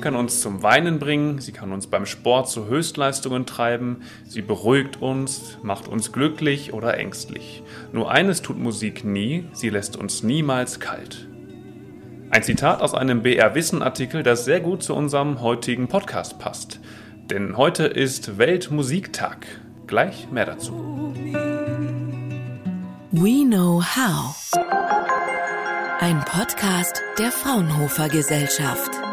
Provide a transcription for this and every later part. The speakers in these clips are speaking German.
Musik kann uns zum Weinen bringen, sie kann uns beim Sport zu Höchstleistungen treiben, sie beruhigt uns, macht uns glücklich oder ängstlich. Nur eines tut Musik nie, sie lässt uns niemals kalt. Ein Zitat aus einem BR Wissen Artikel, das sehr gut zu unserem heutigen Podcast passt. Denn heute ist Weltmusiktag. Gleich mehr dazu. We Know How. Ein Podcast der Fraunhofer Gesellschaft.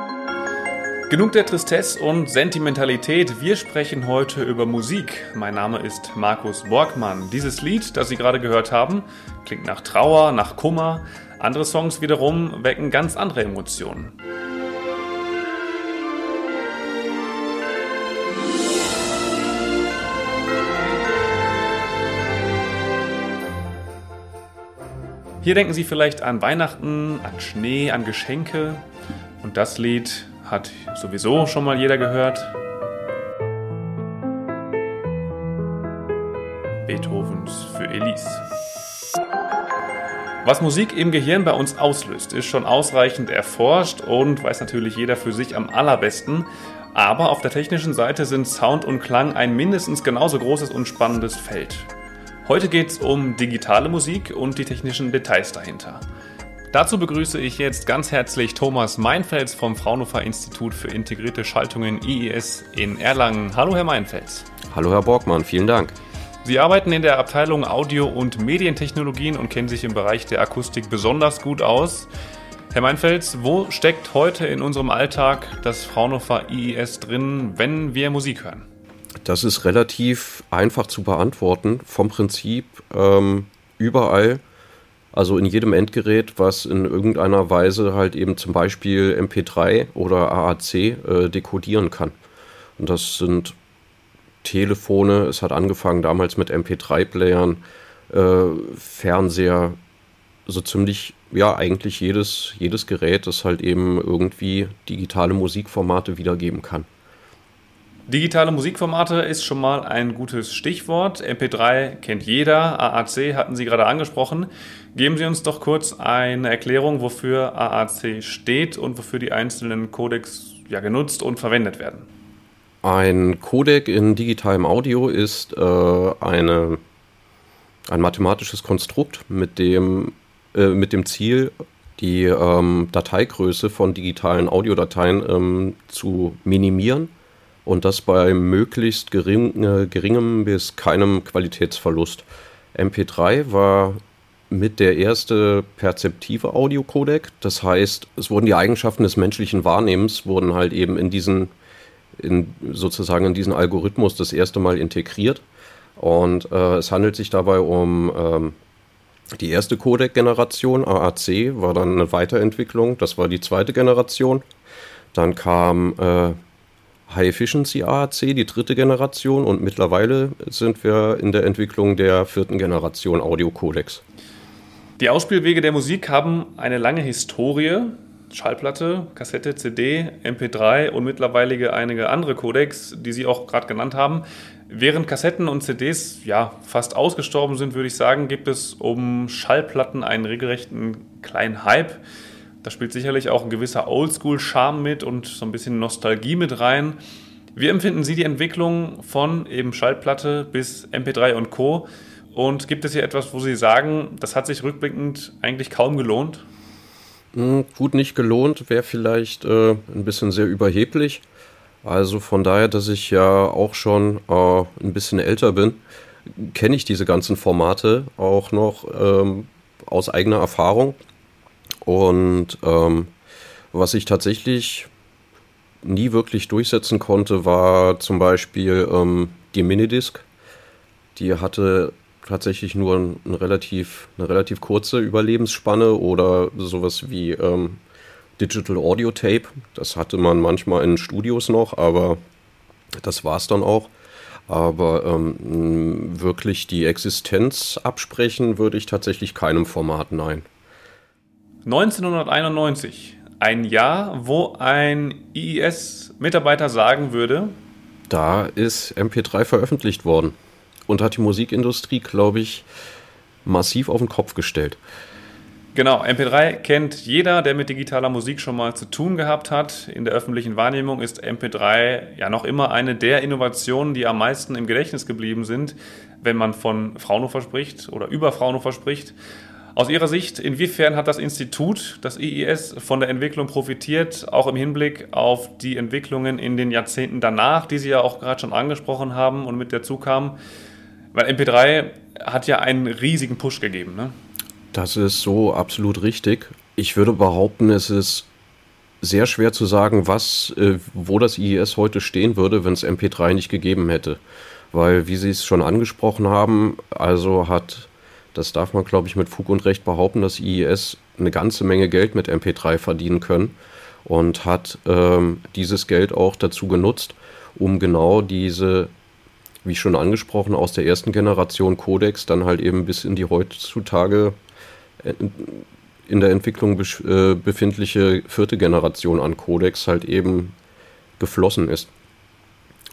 Genug der Tristesse und Sentimentalität. Wir sprechen heute über Musik. Mein Name ist Markus Borgmann. Dieses Lied, das Sie gerade gehört haben, klingt nach Trauer, nach Kummer. Andere Songs wiederum wecken ganz andere Emotionen. Hier denken Sie vielleicht an Weihnachten, an Schnee, an Geschenke. Und das Lied hat sowieso schon mal jeder gehört. Beethovens für Elise. Was Musik im Gehirn bei uns auslöst, ist schon ausreichend erforscht und weiß natürlich jeder für sich am allerbesten. Aber auf der technischen Seite sind Sound und Klang ein mindestens genauso großes und spannendes Feld. Heute geht es um digitale Musik und die technischen Details dahinter. Dazu begrüße ich jetzt ganz herzlich Thomas Meinfels vom Fraunhofer Institut für integrierte Schaltungen IES in Erlangen. Hallo, Herr Meinfels. Hallo, Herr Borgmann, vielen Dank. Sie arbeiten in der Abteilung Audio- und Medientechnologien und kennen sich im Bereich der Akustik besonders gut aus. Herr Meinfels, wo steckt heute in unserem Alltag das Fraunhofer IES drin, wenn wir Musik hören? Das ist relativ einfach zu beantworten. Vom Prinzip ähm, überall, also in jedem Endgerät, was in irgendeiner Weise halt eben zum Beispiel MP3 oder AAC äh, dekodieren kann. Und das sind Telefone, es hat angefangen damals mit MP3-Playern, äh, Fernseher, so ziemlich, ja, eigentlich jedes, jedes Gerät, das halt eben irgendwie digitale Musikformate wiedergeben kann. Digitale Musikformate ist schon mal ein gutes Stichwort. MP3 kennt jeder, AAC hatten Sie gerade angesprochen. Geben Sie uns doch kurz eine Erklärung, wofür AAC steht und wofür die einzelnen Codecs ja, genutzt und verwendet werden. Ein Codec in digitalem Audio ist äh, eine, ein mathematisches Konstrukt, mit dem, äh, mit dem Ziel, die ähm, Dateigröße von digitalen Audiodateien ähm, zu minimieren und das bei möglichst gering, äh, geringem bis keinem Qualitätsverlust. MP3 war mit der erste perzeptive Audiocodec. Das heißt, es wurden die Eigenschaften des menschlichen Wahrnehmens wurden halt eben in diesen, in, sozusagen in diesen Algorithmus das erste Mal integriert. Und äh, es handelt sich dabei um ähm, die erste Codec-Generation, AAC, war dann eine Weiterentwicklung. Das war die zweite Generation. Dann kam äh, High Efficiency AAC, die dritte Generation, und mittlerweile sind wir in der Entwicklung der vierten Generation Audio Codecs. Die Ausspielwege der Musik haben eine lange Historie. Schallplatte, Kassette, CD, MP3 und mittlerweile einige andere Codecs, die Sie auch gerade genannt haben. Während Kassetten und CDs ja fast ausgestorben sind, würde ich sagen, gibt es um Schallplatten einen regelrechten kleinen Hype. Da spielt sicherlich auch ein gewisser Oldschool-Charme mit und so ein bisschen Nostalgie mit rein. Wie empfinden Sie die Entwicklung von eben Schallplatte bis MP3 und Co? Und gibt es hier etwas, wo Sie sagen, das hat sich rückblickend eigentlich kaum gelohnt? Hm, gut, nicht gelohnt, wäre vielleicht äh, ein bisschen sehr überheblich. Also von daher, dass ich ja auch schon äh, ein bisschen älter bin, kenne ich diese ganzen Formate auch noch ähm, aus eigener Erfahrung. Und ähm, was ich tatsächlich nie wirklich durchsetzen konnte, war zum Beispiel ähm, die Minidisc. Die hatte tatsächlich nur ein, relativ, eine relativ kurze Überlebensspanne oder sowas wie ähm, Digital Audio Tape. Das hatte man manchmal in Studios noch, aber das war es dann auch. Aber ähm, wirklich die Existenz absprechen würde ich tatsächlich keinem Format, nein. 1991, ein Jahr, wo ein IIS-Mitarbeiter sagen würde, da ist MP3 veröffentlicht worden und hat die Musikindustrie, glaube ich, massiv auf den Kopf gestellt. Genau, MP3 kennt jeder, der mit digitaler Musik schon mal zu tun gehabt hat. In der öffentlichen Wahrnehmung ist MP3 ja noch immer eine der Innovationen, die am meisten im Gedächtnis geblieben sind, wenn man von Fraunhofer spricht oder über Fraunhofer spricht. Aus Ihrer Sicht, inwiefern hat das Institut, das IIS, von der Entwicklung profitiert, auch im Hinblick auf die Entwicklungen in den Jahrzehnten danach, die Sie ja auch gerade schon angesprochen haben und mit dazu kamen? Weil MP3 hat ja einen riesigen Push gegeben. Ne? Das ist so absolut richtig. Ich würde behaupten, es ist sehr schwer zu sagen, was, äh, wo das IES heute stehen würde, wenn es MP3 nicht gegeben hätte. Weil, wie Sie es schon angesprochen haben, also hat, das darf man, glaube ich, mit Fug und Recht behaupten, dass IES eine ganze Menge Geld mit MP3 verdienen können und hat ähm, dieses Geld auch dazu genutzt, um genau diese, wie schon angesprochen, aus der ersten Generation Codex dann halt eben bis in die heutzutage in der Entwicklung äh, befindliche vierte Generation an Codex halt eben geflossen ist.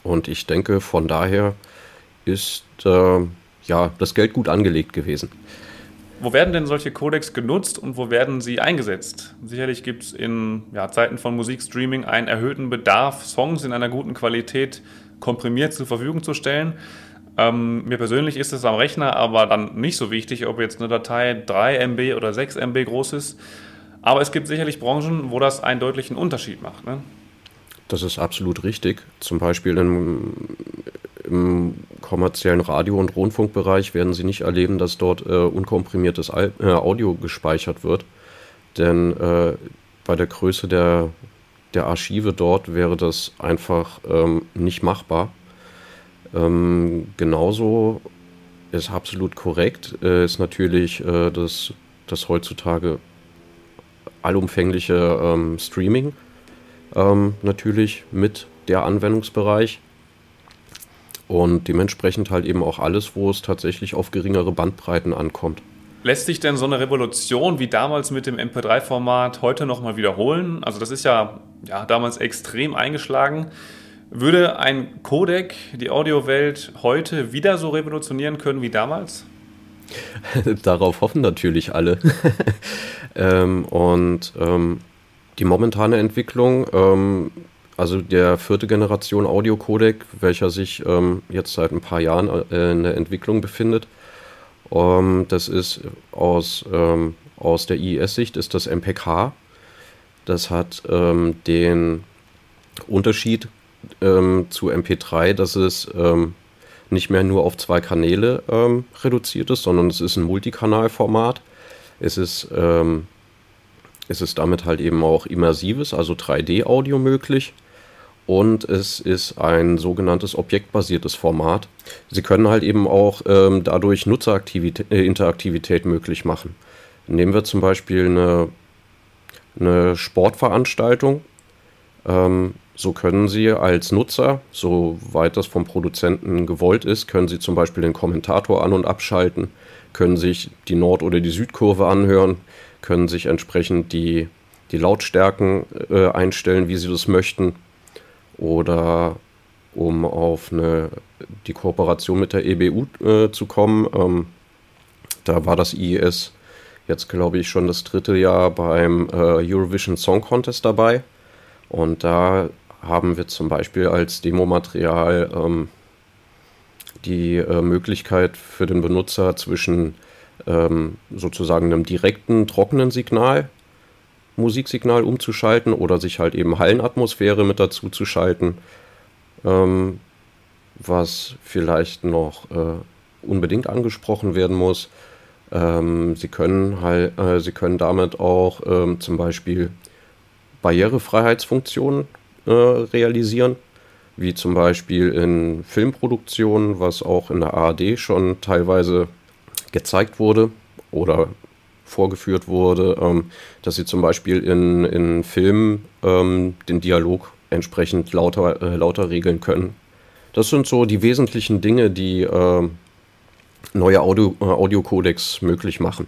Und ich denke, von daher ist äh, ja das Geld gut angelegt gewesen. Wo werden denn solche Codecs genutzt und wo werden sie eingesetzt? Sicherlich gibt es in ja, Zeiten von Musikstreaming einen erhöhten Bedarf, Songs in einer guten Qualität komprimiert zur Verfügung zu stellen. Ähm, mir persönlich ist es am Rechner aber dann nicht so wichtig, ob jetzt eine Datei 3 MB oder 6 MB groß ist. Aber es gibt sicherlich Branchen, wo das einen deutlichen Unterschied macht. Ne? Das ist absolut richtig. Zum Beispiel im, im, kommerziellen Radio- und Rundfunkbereich werden Sie nicht erleben, dass dort äh, unkomprimiertes Al äh, Audio gespeichert wird. Denn äh, bei der Größe der, der Archive dort wäre das einfach ähm, nicht machbar. Ähm, genauso ist absolut korrekt, äh, ist natürlich äh, das, das heutzutage allumfängliche ähm, Streaming ähm, natürlich mit der Anwendungsbereich und dementsprechend halt eben auch alles, wo es tatsächlich auf geringere Bandbreiten ankommt. Lässt sich denn so eine Revolution wie damals mit dem MP3-Format heute nochmal wiederholen? Also das ist ja, ja damals extrem eingeschlagen. Würde ein Codec die Audiowelt heute wieder so revolutionieren können wie damals? Darauf hoffen natürlich alle. ähm, und ähm, die momentane Entwicklung, ähm, also der vierte Generation Audio-Codec, welcher sich ähm, jetzt seit ein paar Jahren äh, in der Entwicklung befindet, ähm, das ist aus, ähm, aus der IES-Sicht ist das MPK. Das hat den Unterschied ähm, zu MP3, dass es ähm, nicht mehr nur auf zwei Kanäle ähm, reduziert ist, sondern es ist ein Multikanalformat. Es ist, ähm, es ist damit halt eben auch immersives, also 3D-Audio möglich. Und es ist ein sogenanntes objektbasiertes Format. Sie können halt eben auch ähm, dadurch Nutzerinteraktivität äh, möglich machen. Nehmen wir zum Beispiel eine, eine Sportveranstaltung. Ähm, so können Sie als Nutzer, soweit das vom Produzenten gewollt ist, können Sie zum Beispiel den Kommentator an- und abschalten, können sich die Nord- oder die Südkurve anhören, können sich entsprechend die, die Lautstärken äh, einstellen, wie Sie das möchten. Oder um auf eine, die Kooperation mit der EBU äh, zu kommen, ähm, da war das IES jetzt, glaube ich, schon das dritte Jahr beim äh, Eurovision Song Contest dabei. Und da haben wir zum Beispiel als Demomaterial ähm, die äh, Möglichkeit für den Benutzer zwischen ähm, sozusagen einem direkten, trockenen Signal, Musiksignal umzuschalten oder sich halt eben Hallenatmosphäre mit dazu zu schalten, ähm, was vielleicht noch äh, unbedingt angesprochen werden muss. Ähm, sie, können halt, äh, sie können damit auch ähm, zum Beispiel Barrierefreiheitsfunktionen äh, realisieren, wie zum Beispiel in Filmproduktionen, was auch in der ARD schon teilweise gezeigt wurde oder vorgeführt wurde, ähm, dass sie zum Beispiel in, in Filmen ähm, den Dialog entsprechend lauter, äh, lauter regeln können. Das sind so die wesentlichen Dinge, die äh, neue Audio, äh, Audiocodecs möglich machen.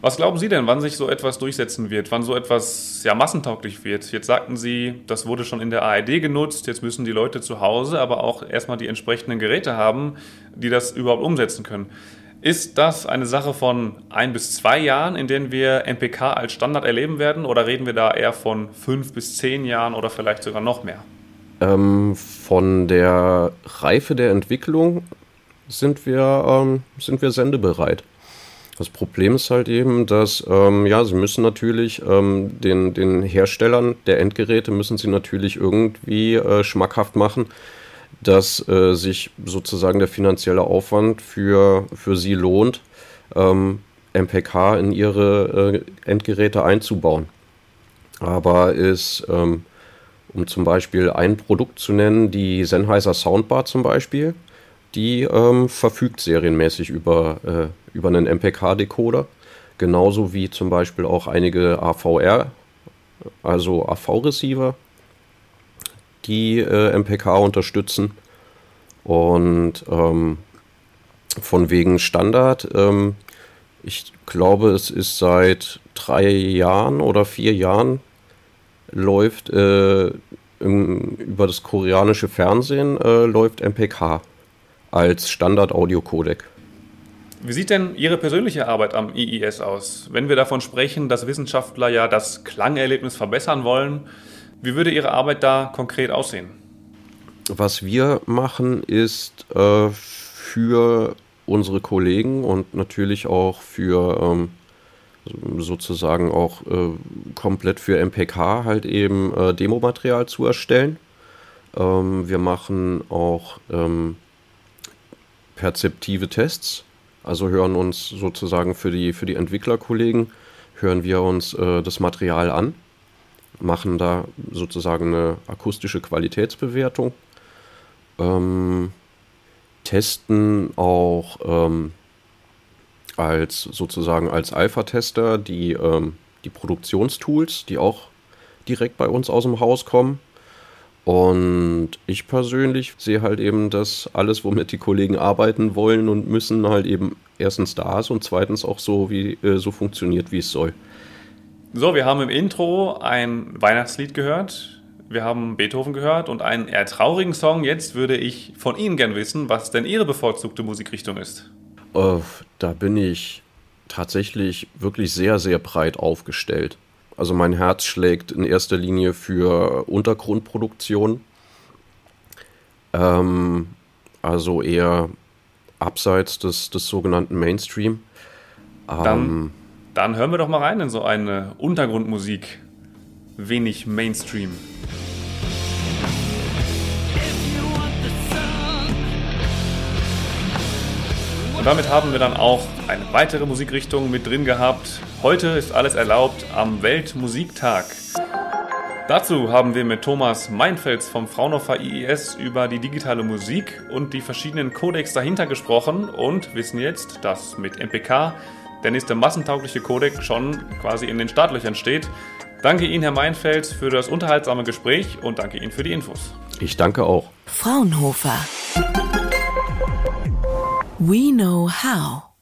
Was glauben Sie denn, wann sich so etwas durchsetzen wird, wann so etwas ja massentauglich wird? Jetzt sagten Sie, das wurde schon in der ARD genutzt, jetzt müssen die Leute zu Hause aber auch erstmal die entsprechenden Geräte haben, die das überhaupt umsetzen können. Ist das eine Sache von ein bis zwei Jahren, in denen wir MPK als Standard erleben werden, oder reden wir da eher von fünf bis zehn Jahren oder vielleicht sogar noch mehr? Ähm, von der Reife der Entwicklung sind wir, ähm, sind wir sendebereit. Das Problem ist halt eben, dass ähm, ja, sie müssen natürlich ähm, den, den Herstellern der Endgeräte müssen sie natürlich irgendwie äh, schmackhaft machen, dass äh, sich sozusagen der finanzielle Aufwand für, für sie lohnt, ähm, MPK in ihre äh, Endgeräte einzubauen. Aber ist, ähm, um zum Beispiel ein Produkt zu nennen, die Sennheiser Soundbar zum Beispiel, die ähm, verfügt serienmäßig über, äh, über einen MPK-Decoder. Genauso wie zum Beispiel auch einige AVR, also AV-Receiver, die äh, MPK unterstützen. Und ähm, von wegen Standard, ähm, ich glaube, es ist seit drei Jahren oder vier Jahren läuft äh, im, über das koreanische Fernsehen äh, läuft MPK als Standard-Audio-Codec. Wie sieht denn Ihre persönliche Arbeit am IIS aus? Wenn wir davon sprechen, dass Wissenschaftler ja das Klangerlebnis verbessern wollen, wie würde Ihre Arbeit da konkret aussehen? Was wir machen, ist äh, für unsere Kollegen und natürlich auch für ähm, sozusagen auch äh, komplett für MPK halt eben äh, Demomaterial zu erstellen. Ähm, wir machen auch ähm, perzeptive Tests, also hören uns sozusagen für die, für die Entwicklerkollegen, hören wir uns äh, das Material an machen da sozusagen eine akustische Qualitätsbewertung, ähm, testen auch ähm, als sozusagen als Alpha-Tester die, ähm, die Produktionstools, die auch direkt bei uns aus dem Haus kommen. Und ich persönlich sehe halt eben, dass alles, womit die Kollegen arbeiten wollen und müssen, halt eben erstens da ist und zweitens auch so, wie, äh, so funktioniert, wie es soll. So, wir haben im Intro ein Weihnachtslied gehört. Wir haben Beethoven gehört und einen eher traurigen Song. Jetzt würde ich von Ihnen gern wissen, was denn Ihre bevorzugte Musikrichtung ist. Uh, da bin ich tatsächlich wirklich sehr, sehr breit aufgestellt. Also mein Herz schlägt in erster Linie für Untergrundproduktion. Ähm, also eher abseits des, des sogenannten Mainstream. Ähm, dann hören wir doch mal rein in so eine Untergrundmusik. Wenig Mainstream. Und damit haben wir dann auch eine weitere Musikrichtung mit drin gehabt. Heute ist alles erlaubt am Weltmusiktag. Dazu haben wir mit Thomas Meinfels vom Fraunhofer IES über die digitale Musik und die verschiedenen Codecs dahinter gesprochen und wissen jetzt, dass mit MPK der nächste massentaugliche Codec schon quasi in den Startlöchern steht. Danke Ihnen, Herr Meinfeld, für das unterhaltsame Gespräch und danke Ihnen für die Infos. Ich danke auch. Fraunhofer. We know how.